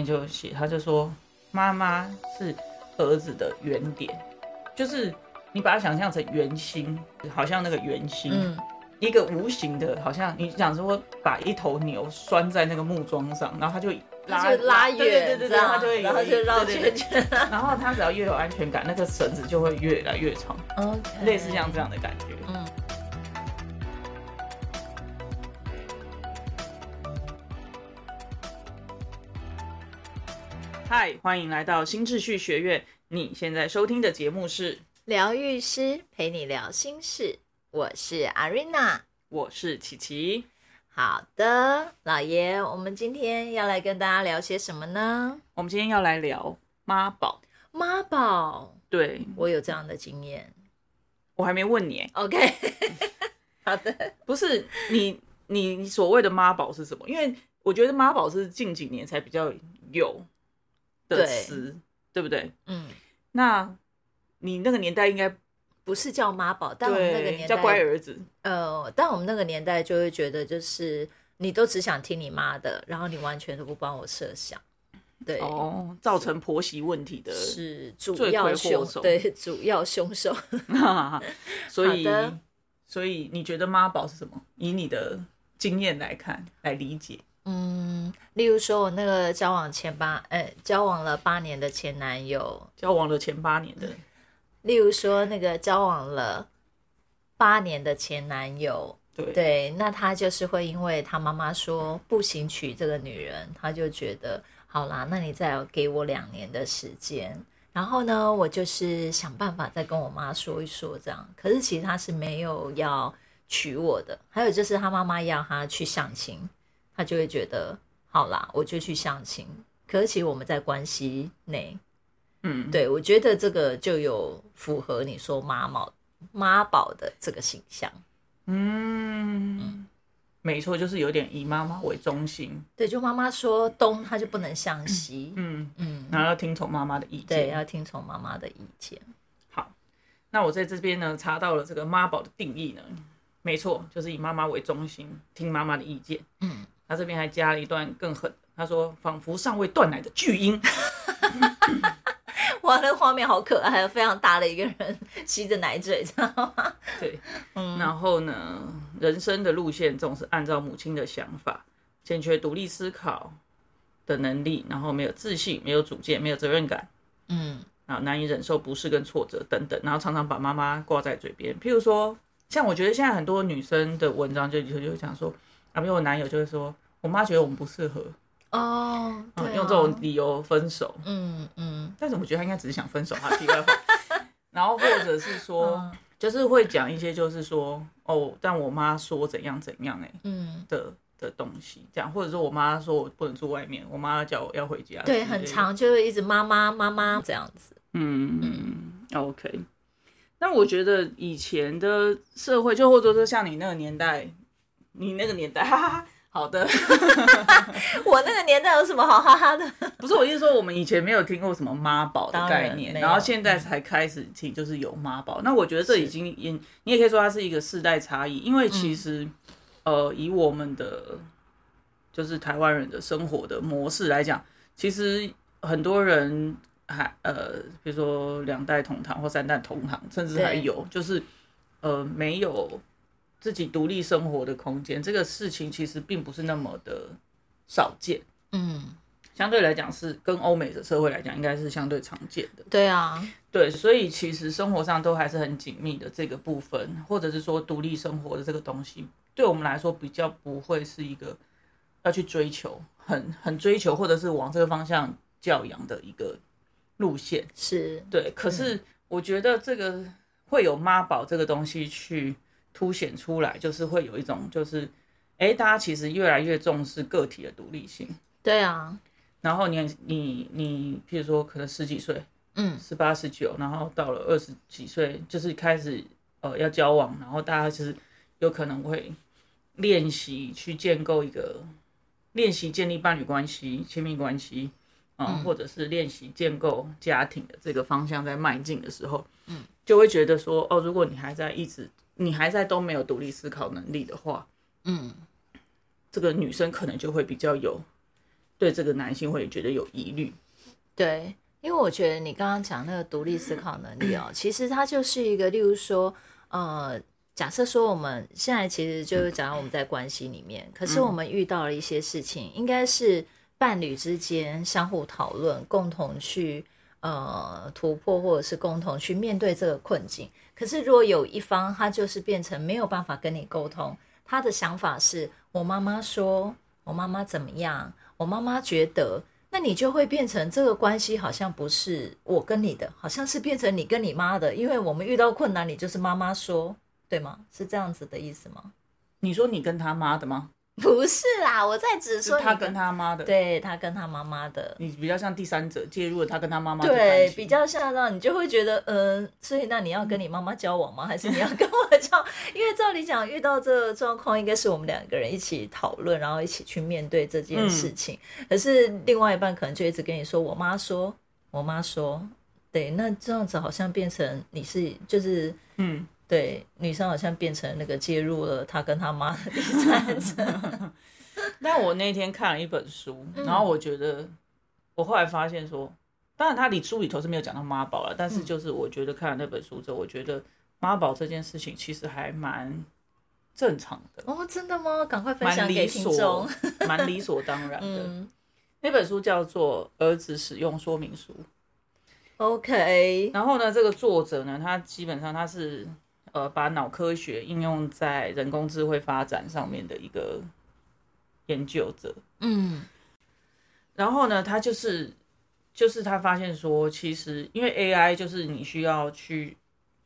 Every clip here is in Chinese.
面就写，他就说妈妈是儿子的原点，就是你把它想象成圆心，好像那个圆心，嗯，一个无形的，好像你想说把一头牛拴在那个木桩上，然后它就拉就拉对对远，对对对，这样它就会然后就绕圈圈。然后它只要越有安全感，那个绳子就会越来越长类似像这样的感觉。嗯。嗨，欢迎来到新秩序学院。你现在收听的节目是，疗愈师陪你聊心事，我是阿瑞娜。我是琪琪。好的，老爷，我们今天要来跟大家聊些什么呢？我们今天要来聊妈宝。妈宝，对我有这样的经验。我还没问你，哎，OK，好的，不是你你你所谓的妈宝是什么？因为我觉得妈宝是近几年才比较有的对词，对不对？嗯，那你那个年代应该不是叫妈宝，但我们那个年代叫，乖儿子，呃，但我们那个年代就会觉得，就是你都只想听你妈的，然后你完全都不帮我设想，对，哦，造成婆媳问题的，是主要凶手对主要凶手。所以所以你觉得妈宝是什么？以你的经验来看来理解，嗯，例如说，我那个交往前八，呃，交往了八年的前男友，交往了前八年的，例如说那个交往了八年的前男友，对对，那他就是会因为他妈妈说不行娶这个女人，他就觉得好啦，那你再给我两年的时间。然后呢，我就是想办法再跟我妈说一说，这样。可是其实他是没有要娶我的。还有就是他妈妈要他去相亲，他就会觉得好啦，我就去相亲。可是其实我们在关系内，嗯，对我觉得这个就有符合你说妈宝妈宝的这个形象。嗯，没错，就是有点以妈妈为中心，对，就妈妈说东，他就不能向西。嗯，嗯，然后要听从妈妈的意见对，见。要听从妈妈的意见。好，那我在这边呢查到了这个妈宝的定义呢，没错，就是以妈妈为中心，听妈妈的意见。嗯，他这边还加了一段更狠，他说仿佛尚未断奶的巨婴。哇，那画面好可爱，非常大的一个人吸着奶嘴，知道吗？对，嗯然后呢，人生的路线总是按照母亲的想法，欠缺独立思考的能力，然后没有自信，没有主见，没有责任感，嗯，啊，难以忍受不适跟挫折等等，然后常常把妈妈挂在嘴边。譬如说，像我觉得现在很多女生的文章就就就讲说，啊，比如我男友就会说，我妈觉得我们不适合，哦，用这种，理由分手。嗯嗯但是我觉得他应该只是想分手，他，题外话。然后或者是说，嗯就是会讲一些，就是说，哦，但我妈说怎样怎样、欸，哎嗯，的的东西，这样，或者说我妈说我不能住外面，我妈叫我要回家，对，很。长，就是一直妈妈妈妈这样子。嗯，OK。那我觉得以前的社会，就或者说像你那个年代，你那个年代，哈哈哈。好的，我那个年代有什么好哈哈的？不是我意思说，我们以前没有听过什么妈宝的概念，然后现在才开始听，就是有妈宝。那我觉得这已经也，你也可以说它是一个世代差异，因为其实，呃，以我们的就是台湾人的生活的模式来讲，其实很多人还呃，比如说两代同堂或三代同堂，甚至还有就是呃没有自己独立生活的空间，这个事情其实并不是那么的少见。嗯，相对来讲是跟欧美的社会来讲，应该是相对常见的。对啊，对，所以其实生活上都还是很紧密的这个部分，或者是说独立生活的这个东西，对我们来说比较不会是一个要去追求，很很追求，或者是往这个方向教养的一个路线。是，对，可是我觉得这个会有妈宝这个东西去凸显出来，就是会有一种就是，哎，大家其实越来越重视个体的独立性。对啊，然后你你你，譬如说可能十几岁，嗯，十八十九，然后到了二十几岁，就是开始呃要交往，然后大家其实有可能会练习去建构一个练习建立伴侣关系、亲密关系，啊、或者是练习建构家庭的这个方向在迈进的时候，嗯，就会觉得说，哦，如果你还在一直你还在都没有独立思考能力的话，嗯，这个女生可能就会比较有对这个男性会觉得有疑虑。对，因为我觉得你刚刚讲那个独立思考能力哦，其实它就是一个，例如说，呃，假设说我们现在其实就是讲我们在关系里面，可是我们遇到了一些事情，应该是伴侣之间相互讨论，共同去呃突破，或者是共同去面对这个困境。可是如果有一方他就是变成没有办法跟你沟通，他的想法是我妈妈说，我妈妈怎么样，我妈妈觉得。那你就会变成这个关系好像不是我跟你的，好像是变成你跟你妈的，因为我们遇到困难，你就是妈妈说，对吗？是这样子的意思吗？你说你跟他妈的吗？不是啦，我在指说他跟他妈的，对他跟他妈妈的，你比较像第三者介入了他跟他妈妈，对，比较像让你就会觉得，嗯，所以那你要跟你妈妈交往吗？还是你要跟我交？因为照理讲，遇到这个状况，应该是我们两个人一起讨论，然后一起去面对这件事情。可是另外一半可能就一直跟你说，我妈说，我妈说，对，那这样子好像变成你是就是，嗯。对，女生好像变成那个介入了他跟他妈的第三者。但我那天看了一本书，然后我觉得，我后来发现说，当然他里书里头是没有讲到妈宝了，但是就是我觉得看了那本书之后，我觉得妈宝这件事情其实还蛮正常的。哦，真的吗？赶快分享给听众。蛮理所当然的。那本书叫做《儿子使用说明书》。OK。然后呢，这个作者呢，他基本上他是。呃，把脑科学应用在人工智慧发展上面的一个研究者，嗯，然后呢，他就是就是他发现说，其实因为 AI 就是你需要去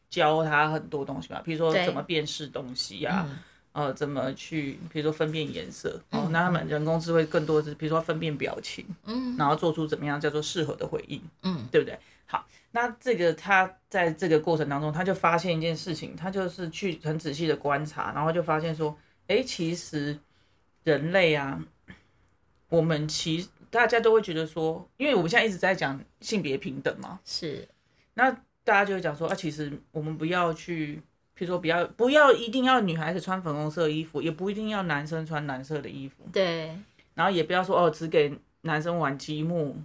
教他很多东西嘛，比如说怎么辨识东西呀，呃，怎么去，比如说分辨颜色，哦，那他们人工智慧更多是，比如说分辨表情，嗯，然后做出怎么样叫做适合的回应，嗯，对不对？好。那这个他在这个过程当中，他就发现一件事情，他就是去很仔细的观察，然后就发现说，哎，其实人类啊，我们其大家都会觉得说，因为我们现在一直在讲性别平等嘛，是，那大家就会讲说，啊，其实我们不要去，譬如说不要不要一定要女孩子穿粉红色衣服，也不一定要男生穿蓝色的衣服，对，然后也不要说哦，只给男生玩积木。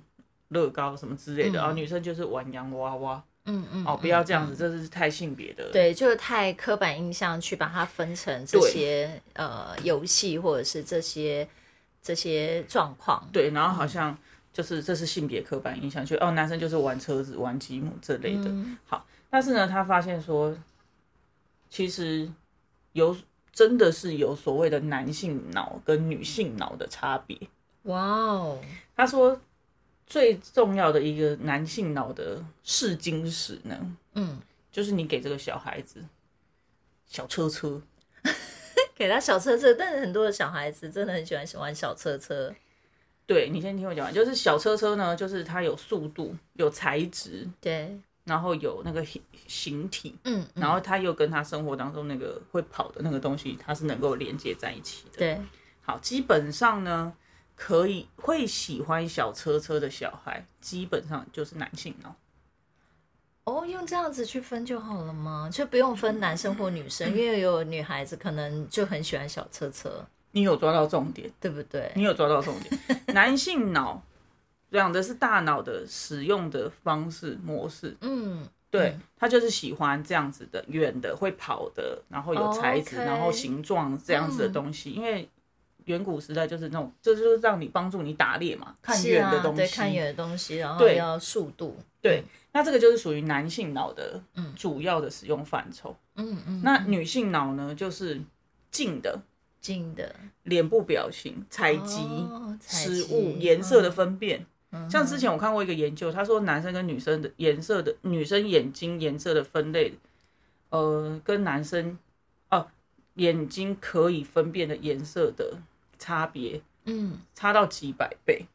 乐高什么之类的，然后女生就是玩洋娃娃，嗯嗯，哦，不要这样子，这是太性别的，对，就是太刻板印象去把它分成这些呃游戏或者是这些这些状况，对，然后好像就是这是性别刻板印象，就哦男生就是玩车子、玩积木这类的，好，但是呢，他发现说，其实有真的是有所谓的男性脑跟女性脑的差别，哇哦，他说。最重要的一个男性脑的试金石呢，嗯，就是你给这个小孩子小车车，给他小车车，但是很多的小孩子真的很喜欢喜欢小车车。对你先听我讲完，就是小车车呢，就是它有速度、有材质，对，然后有那个形形体，嗯，然后它又跟他生活当中那个会跑的那个东西，它是能够连接在一起的。对，好，基本上呢。可以会喜欢小车车的小孩，基本上就是男性哦。哦，用这样子去分就好了吗？就不用分男生或女生，因为有女孩子可能就很喜欢小车车。你有抓到重点，对不对？你有抓到重点。男性脑讲的是大脑的使用的方式模式。嗯，对，他就是喜欢这样子的远的会跑的，然后有材质，然后形状这样子的东西，因为。远古时代就是那种，这就是让你帮助你打猎嘛，看远的东西，对，看远的东西，然后要速度，对，那这个就是属于男性脑的主要的使用范畴。嗯嗯，那女性脑呢，就是近的，近的，脸部表情、采集食物、颜色的分辨。像之前我看过一个研究，他说男生跟女生的颜色的，女生眼睛颜色的分类，呃，跟男生哦眼睛可以分辨的颜色的。差别，嗯，差到几百倍，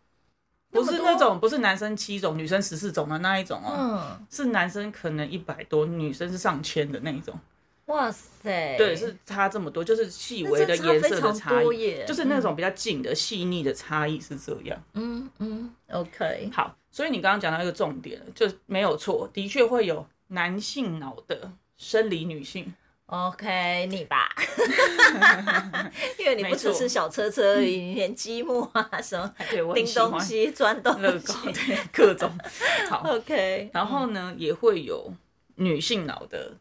不是那种不是男生七种，女生十四种的那一种哦，嗯，是男生可能一百多，女生是上千的那一种，哇塞，对，是差这么多，就是细微的颜色的差异，就是那种比较近的细腻的差异是这样，嗯嗯，OK，好，所以你刚刚讲到一个重点，就没有错，的确会有男性脑的生理女性。OK，你吧，因为你不只是小车车而已，你连积木啊什么 对我很拎喜欢东西、钻东乐高，西。对各种好。OK，然后呢，也会有女性脑的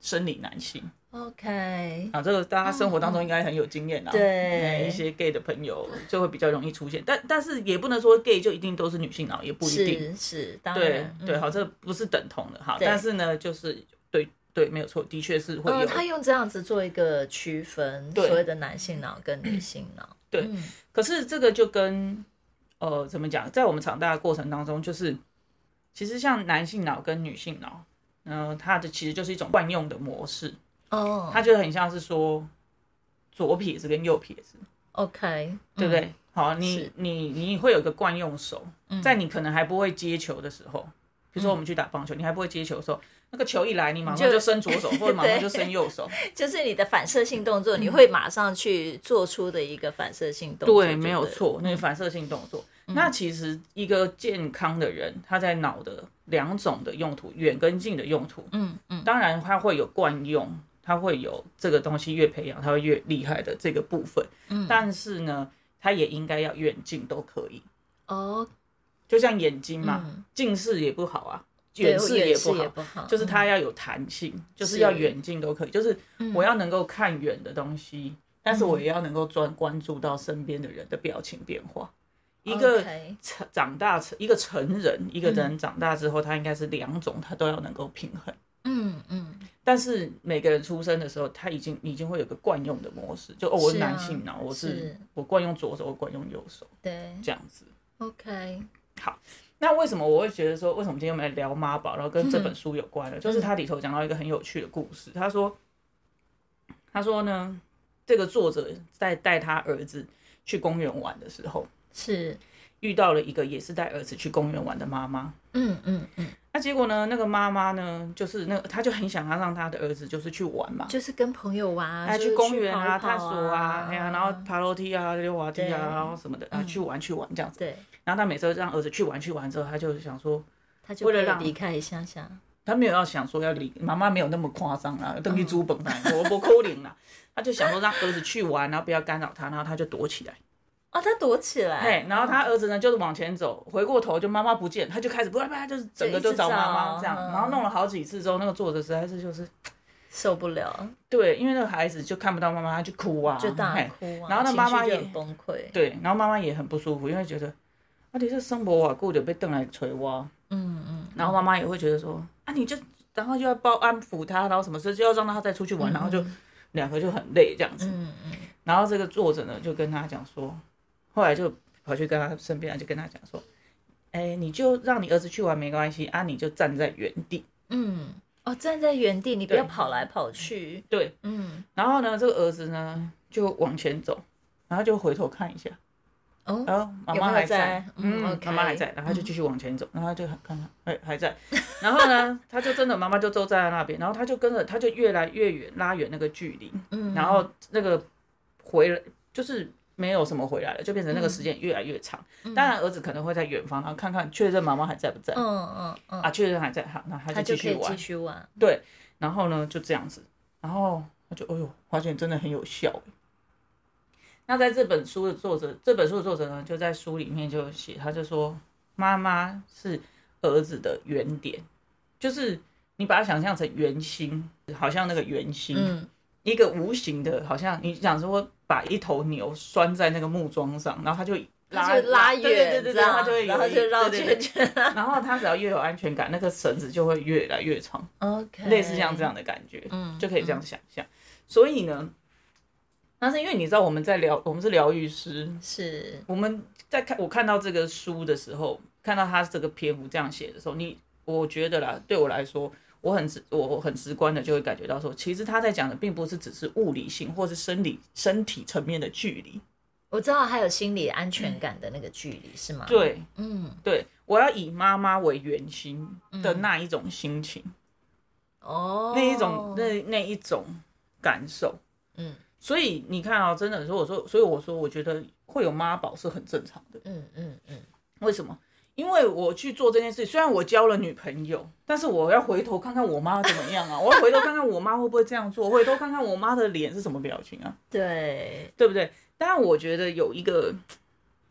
生理男性 OK，啊，这个大家生活当中应该很有经验啦。对哎一些 gay 的朋友就会比较容易出现，但但是也不能说 gay 就一定都是女性脑，也不一定。是是，当然，对，嗯好，这个不是等同的哈。但是呢，就是对对，没有错，的确是会有。呃，他用这样子做一个区分，所谓的男性脑跟女性脑。对嗯可是这个就跟呃怎么讲，在我们长大的过程当中，就是其实像男性脑跟女性脑，嗯、它的其实就是一种惯用的模式，哦，它就很像是说左撇子跟右撇子，OK，对不对？嗯？好，你你你会有一个惯用手，嗯在你可能还不会接球的时候，比如说我们去打棒球，你还不会接球的时候，那个球一来，你马上就就伸左手，或者马上就伸右手。就是你的反射性动作，你会马上去做出的一个反射性动作。对，没有对。错，那个反射性动作。那其实一个健康的人，他在脑的两种的用途，远跟近的用途，嗯嗯，当然他会有惯用，他会有这个东西越培养，他会越厉害的这个部分。嗯，但是呢，他也应该要远近都可以。哦，就像眼睛嘛，嗯近视也不好啊，对远视也不好就是嗯。它要有弹性，就是是要远近都可以，就是我要能够看远的东西，但是我也要能够专关注到身边的人的表情变化。一个成长大成一个成人，一个人长大之后，他应该是两种，他都要能够平衡。嗯嗯，但是每个人出生的时候，他已经已经会有个惯用的模式，就哦，我是男性脑，我是是。我惯用左手，我惯用右手，对这样子。，OK，那为什么我会觉得说，为什么今天我们来聊妈宝，然后跟这本书有关呢？就是它里头讲到一个很有趣的故事。他说，他说呢，这个作者在带他儿子去公园玩的时候，是，遇到了一个也是带儿子去公园玩的妈妈。嗯嗯嗯，那结果呢，那个妈妈呢，就是那个，他就很想要让她的儿子就是去玩嘛，就是跟朋友玩啊，哎，去公园啊，探索啊，哎呀，然后爬楼梯啊，溜滑梯啊，然后什么的啊，去玩去玩这样子。对，然后他每次都让儿子去玩去玩之后，他就想说，他就为了让离开一下下，他没有要想说要离妈妈没有那么夸张啦，登记租本来我不可能啦，他就想说让儿子去玩，然后不要干扰他，然后他就躲起来，哦，他躲起来，嘿，然后他儿子呢就是往前走，回过头就妈妈不见，他就开始不不就是整个就找妈妈这样，然后弄了好几次之后，那个作者实在是就是受不了，对，因为那个孩子就看不到妈妈，他就哭啊，就大哭啊，然后那妈妈也很崩溃，对，然后妈妈也很不舒服，因为觉得啊你这生活瓦固就被邓来捶我，嗯嗯，然后妈妈也会觉得说啊你就然后就要包安抚他，然后什么事就要让他再出去玩，然后就两个就很累这样子。嗯嗯，然后这个作者呢就跟他讲说，后来就跑去跟他身边，就跟他讲说，哎，你就让你儿子去玩没关系啊，你就站在原地。嗯，哦，站在原地，你不要跑来跑去。对，嗯，然后呢，这个儿子呢就往前走，然后就回头看一下，哦，然后妈妈还在。嗯妈妈还在，然后他就继续往前走，然后他就看看，哎，还在，然后呢，他就真的妈妈就都站在那边，然后他就跟着，他就越来越远，拉远那个距离，嗯，然后那个回来就是没有什么回来了，就变成那个时间越来越长。当然，儿子可能会在远方，然后看看确认妈妈还在不在、嗯嗯嗯，啊，确认还在，好，那他他就继续玩。对，然后呢就这样子，然后他就哎呦，发现真的很有效欸。那在这本书的作者，这本书的作者呢，就在书里面就写，他就说妈妈是儿子的原点，就是你把它想象成圆心，好像那个圆心，嗯。一个无形的，好像你想说把一头牛拴在那个木桩上，然后它就拉他就拉对对远，对对对，这样它就会然后一就绕圈圈。然后它只要越有安全感，那个绳子就会越来越长。OK，类似像这样的感觉，嗯就可以这样想象。所以呢，那是因为你知道我们在疗，我们是疗愈师，是，我们在看我看到这个书的时候，看到他这个篇幅这样写的时候，你我觉得啦，对我来说，我很直，我很直观的就会感觉到说，其实他在讲的并不是只是物理性或是生理身体层面的距离，我知道还有心理安全感的那个距离是吗？，对嗯，对，我要以妈妈为圆心的那一种心情，哦，那一种那那一种感受。嗯所以你看啊、真的，所以我说，所以我说，我觉得会有妈宝是很正常的。嗯嗯嗯，为什么？因为我去做这件事，虽然我交了女朋友，但是我要回头看看我妈怎么样啊，我要回头看看我妈会不会这样做，回头看看我妈的脸是什么表情啊，对，对不对？当然，我觉得有一个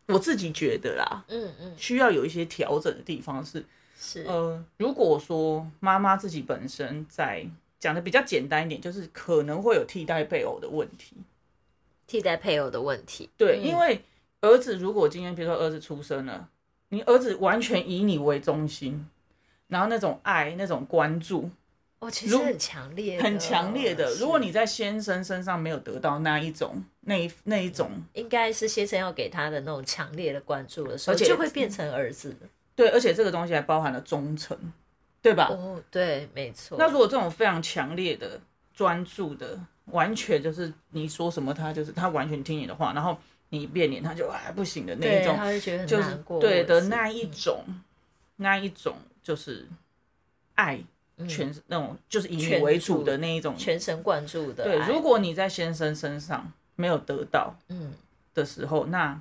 我自己觉得啦，嗯嗯，需要有一些调整的地方是，是，呃，如果说妈妈自己本身在讲的比较简单一点，就是可能会有替代配偶的问题。替代配偶的问题，对，嗯。因为儿子如果今天比如说儿子出生了，你儿子完全以你为中心，然后那种爱、那种关注哦，其实很强烈的，很强烈的。如果你在先生身上没有得到那一种、那一那一种，应该是先生要给他的那种强烈的关注的时候，而且就会变成儿子。对，而且这个东西还包含了忠诚，对吧？哦，对，没错。那如果这种非常强烈的、专注的，完全就是你说什么他就是他完全听你的话，然后你一变脸他就哎不行的那，一种，他会觉得就是过，对的那一种，那一种就是爱全那种就是以你为主的那一种。全神贯注的对，如果你在先生身上没有得到嗯，的时候，那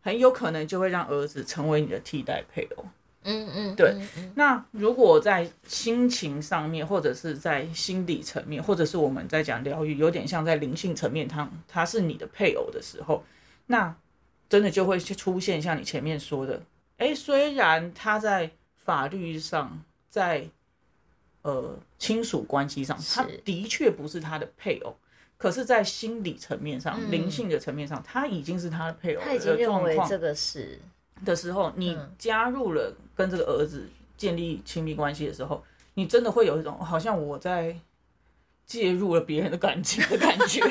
很有可能就会让儿子成为你的替代配偶。嗯嗯，对。那如果在心情上面，或者是在心理层面，或者是我们在讲疗愈，有点像在灵性层面，他他是你的配偶的时候，那真的就会出现像你前面说的，哎，虽然他在法律上，在呃亲属关系上，他的确不是他的配偶。可是，在心理层面上、嗯。灵性的层面上，他已经是他的配偶他已经认为这个是的时候，你嗯加入了跟这个儿子建立亲密关系的时候，你真的会有一种好像我在介入了别人的感情的感觉。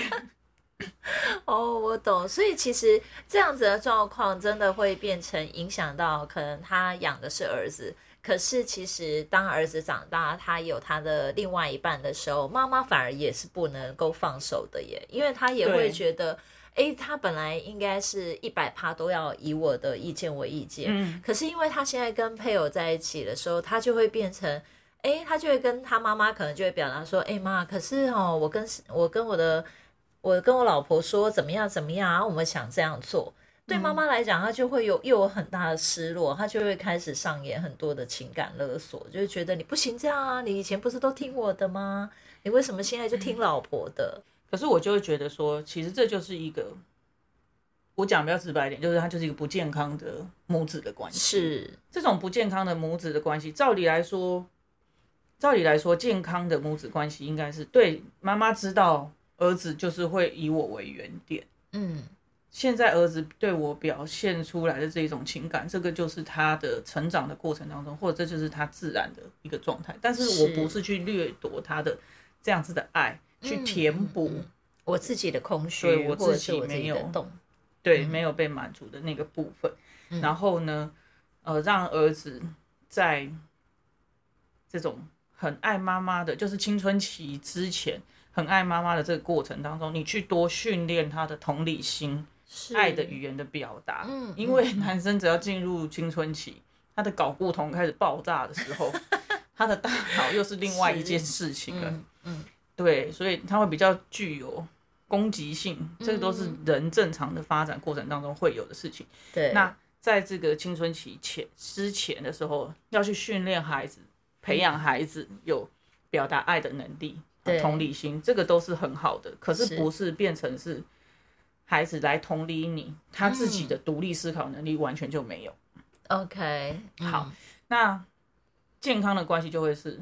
哦，我懂。所以其实这样子的状况真的会变成影响到，可能他养的是儿子，可是其实当儿子长大，他有他的另外一半的时候，妈妈反而也是不能够放手的耶，因为他也会觉得，诶，他本来应该是一百趴都要以我的意见为意见，嗯，可是因为他现在跟配偶在一起的时候，他就会变成，哎，他就会跟他妈妈可能就会表达说，哎妈，可是哦，我跟我跟我的我跟我老婆说怎么样怎么样，然后我们想这样做。对妈妈来讲，她就会有又有很大的失落，她就会开始上演很多的情感勒索，就是觉得你不行这样啊，你以前不是都听我的吗？你为什么现在就听老婆的？可是我就会觉得说，其实这就是一个，我讲比较直白一点，就是它就是一个不健康的母子的关系。是，这种不健康的母子的关系，照理来说，照理来说，健康的母子关系应该是对妈妈知道儿子就是会以我为原点。嗯，现在儿子对我表现出来的这种情感，这个就是他的成长的过程当中，或者这就是他自然的一个状态。但是我不是去掠夺他的这样子的爱，去嗯填补、嗯。我自己的空虚，对我自己己没有的洞，对没有被满足的那个部分。嗯。然后呢，呃，让儿子在这种很爱妈妈的，就是青春期之前很爱妈妈的这个过程当中，你去多训练他的同理心。爱的语言的表达，嗯因为男生只要进入青春期，他的睾固酮开始爆炸的时候，他的大脑又是另外一件事情了。嗯嗯对，所以他会比较具有攻击性，这个都是人正常的发展过程当中会有的事情。对，那在这个青春期前之前的时候，要去训练孩子，培养孩子有表达爱的能力、同理心，这个都是很好的。可是是不是变成是孩子来同理你，他自己的独立思考能力完全就没有。OK，好嗯那健康的关系就会是，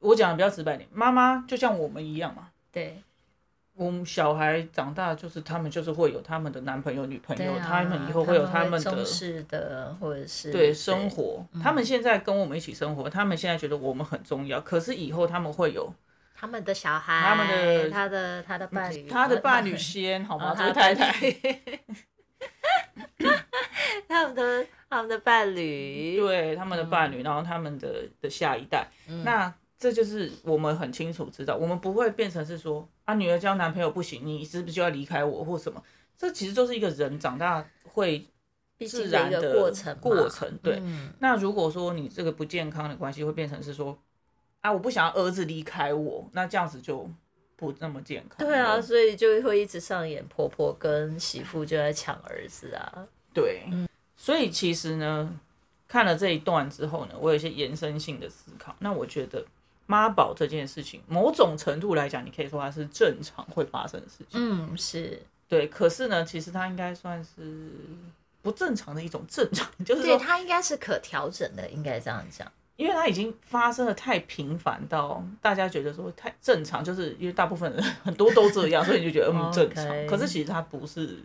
我讲的比较直白点，妈妈就像我们一样嘛。对，我们小孩长大，就是他们就是会有他们的男朋友、女朋友，啊他们以后会有他们的重视的，或者是对生活，他们现在跟我们一起生活，他们现在觉得我们很重要，可是以后他们会有他们的小孩，他们的他的他的伴侣，他的伴侣先，好吗？哦这位太太，他们的他们的伴侣，对他们的伴侣，然后他们的的下一代，嗯。那这就是我们很清楚知道，我们不会变成是说啊，女儿交男朋友不行，你是不是就要离开我或什么？这其实就是一个人长大会毕竟自然的过程，过程，对。嗯那如果说你这个不健康的关系会变成是说，啊，我不想要儿子离开我，那这样子就不那么健康。对啊，，所以就会一直上演婆婆跟媳妇就在抢儿子啊，对，所以其实呢，看了这一段之后呢，我有一些延伸性的思考。那我觉得妈宝这件事情，某种程度来讲，你可以说它是正常会发生的事情。嗯，是对，可是呢，其实它应该算是不正常的一种正常，就是对，说，它应该是可调整的，应该这样讲。因为它已经发生的太频繁到大家觉得说太正常，就是因为大部分人 很多都这样，所以你就觉得嗯 正常。可是其实它不是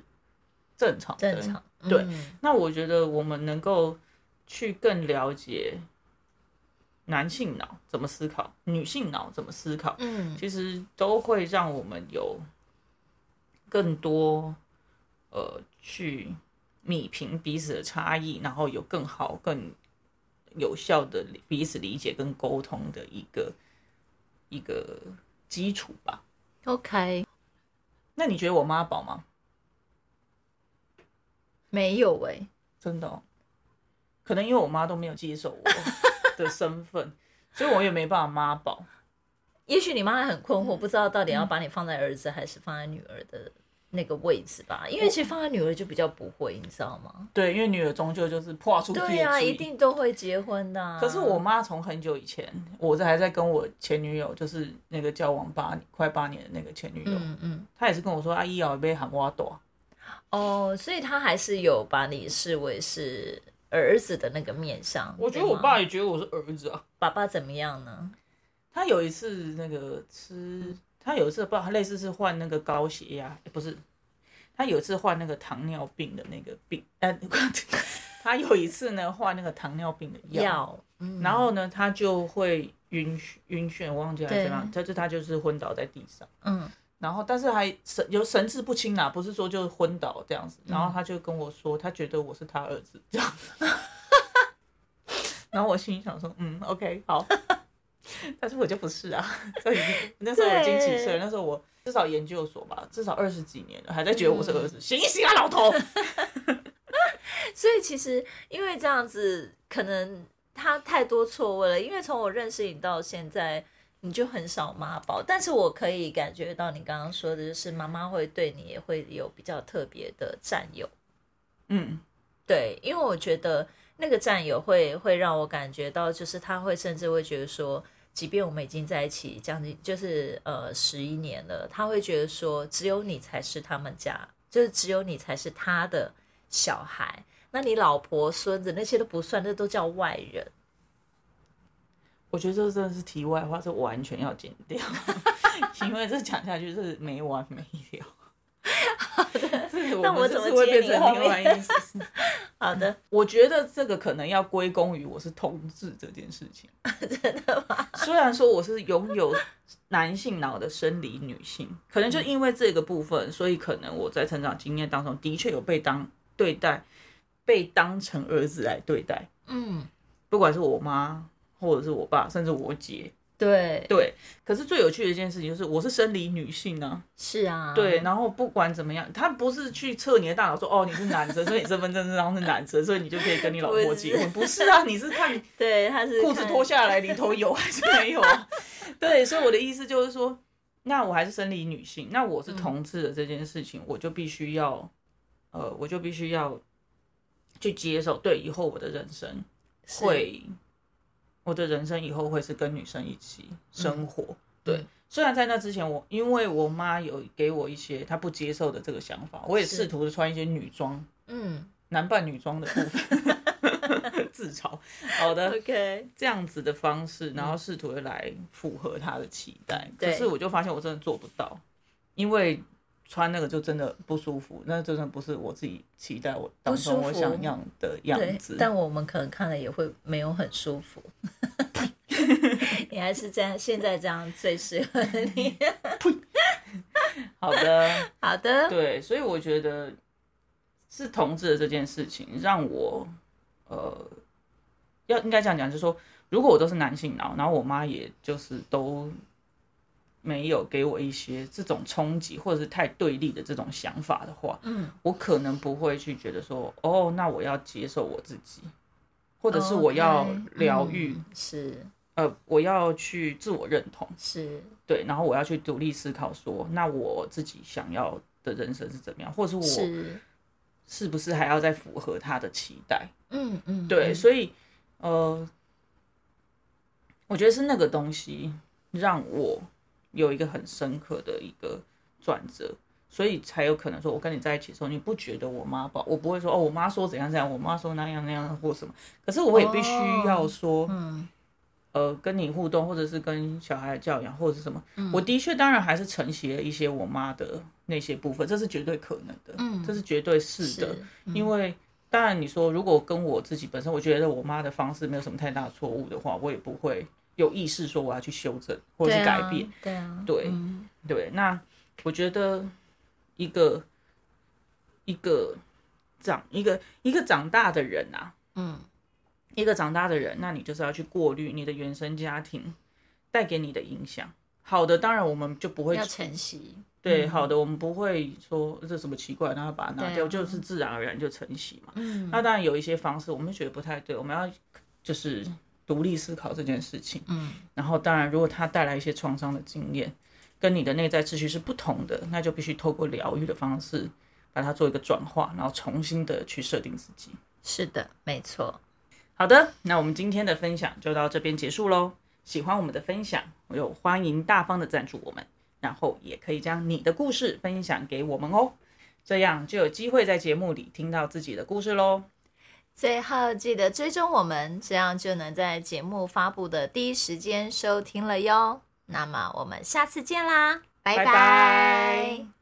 正常的，正常，对嗯那我觉得我们能够去更了解男性脑怎么思考，女性脑怎么思考，嗯，其实都会让我们有更多呃去米平彼此的差异，然后有更好、更有效的彼此理解跟沟通的一个一个基础吧。OK，那你觉得我妈宝吗？没有哎、真的、哦，可能因为我妈都没有接受我 的身份，所以我也没办法妈宝。也许你妈还很困嗯惑，不知道到底要把你放在儿子还是放在女儿的那个位置吧？因为其实放在女儿就比较不会，你知道吗？对，因为女儿终究就是破出对呀、一。定都会结婚的啊、可是我妈从很久以前，我这还在跟我前女友，就是那个交往八年快八年的那个前女友，嗯嗯她也是跟我说：“阿姨要被喊挖朵。哦，所以她还是有把你视为是儿子的那个面相。我觉得我爸也觉得我是儿子啊。爸爸怎么样呢？他有一次那个吃，他有一次不知道，他类似是患那个高血压，诶不是，他有一次患那个糖尿病的那个病，呃，他有一次呢患那个糖尿病的药，嗯，然后呢他就会晕眩晕眩，我忘记还是对怎么样，他就他就是昏倒在地上，嗯然后但是还神有神志不清啦，不是说就昏倒这样子，然后他就跟我说，他觉得我是他儿子这样子，然后我心里想说，嗯，OK，好。但是我就不是啊，所以 那时候我已经几岁？那时候我至少研究所吧，至少二十几年了，还在觉得我是儿子，醒一醒啊，老头！所以其实因为这样子，可能他太多错位了。因为从我认识你到现在，你就很少妈宝，但是我可以感觉到你刚刚说的，就是妈妈会对你也会有比较特别的占有。嗯，对，因为我觉得那个占有会会让我感觉到，就是他会甚至会觉得说，即便我们已经在一起将近就是呃十一年了，他会觉得说，只有你才是他们家，就是只有你才是他的小孩，那你老婆、孙子那些都不算，那都叫外人。我觉得这真的是题外话，这完全要剪掉，因为这讲下去是没完没了。好的，这那我怎么会接变成另外一？好的，我觉得这个可能要归功于我是同志这件事情。真的吗？虽然说我是拥有男性脑的生理女性，可能就因为这个部分，所以可能我在成长经验当中的确有被当对待，被当成儿子来对待，嗯，不管是我妈或者是我爸，甚至我姐。对，对，可是最有趣的一件事情就是，我是生理女性啊，是啊，对，然后不管怎么样，他不是去测你的大脑说，哦，你是男生，所以你身份证上是男生，所以你就可以跟你老婆结婚，不是啊，你是看 对，他是裤子脱下来里头有还是没有啊？对，所以我的意思就是说，那我还是生理女性，那我是同志的这件事情，我就必须要，呃，我就必须要去接受，对，以后我的人生会，我的人生以后会是跟女生一起生活。对嗯，虽然在那之前我，因为我妈有给我一些她不接受的这个想法，我也是试图的穿一些女装。嗯男扮女装的部分，自嘲。好的，，OK，这样子的方式，然后试图的来符合她的期待。可是我就发现我真的做不到，因为穿那个就真的不舒服，那真的不是我自己期待我当中我想要的样子。，但我们可能看了也会没有很舒服。你还是这样，现在这样最适合你。好的，好的，对，所以我觉得是同志的这件事情让我呃，要应该这样讲，就是说，如果我都是男性脑，然后我妈也就是都没有给我一些这种冲击或者是太对立的这种想法的话，嗯，我可能不会去觉得说，哦，那我要接受我自己，或者是我要疗愈，嗯是。呃，我要去自我认同，是，对，然后我要去独立思考说，那我自己想要的人生是怎么样，或者是我是。是不是还要再符合他的期待？嗯嗯，对，嗯。所以呃，我觉得是那个东西让我有一个很深刻的一个转折，所以才有可能说，我跟你在一起的时候，你不觉得我妈宝，我不会说哦，我妈说怎样怎样，我妈说那样那样或什么，可是我也必须要说，嗯。呃，跟你互动，或者是跟小孩的教养，或者是什么，嗯。我的确当然还是承袭了一些我妈的那些部分，这是绝对可能的，嗯。这是绝对是的，是因为当然你说如果跟我自己本身，我觉得我妈的方式没有什么太大错误的话，我也不会有意识说我要去修正或者是改变，对啊，对嗯。对，那我觉得一个一个长一个一个长大的人啊，嗯。一个长大的人，那你就是要去过滤你的原生家庭带给你的影响。好的，当然我们就不会要承袭，对好的，我们不会说这什么奇怪，然后把它拿掉，啊。就是自然而然就承袭嘛。嗯。那当然有一些方式我们觉得不太对，我们要就是独立思考这件事情。嗯然后当然，如果它带来一些创伤的经验，跟你的内在秩序是不同的，那就必须透过疗愈的方式把它做一个转化，然后重新的去设定自己。是的，没错。好的，那我们今天的分享就到这边结束喽。喜欢我们的分享，有欢迎大方的赞助我们，然后也可以将你的故事分享给我们哦，这样就有机会在节目里听到自己的故事喽。最后记得追踪我们，这样就能在节目发布的第一时间收听了哟。那么我们下次见啦，拜拜拜拜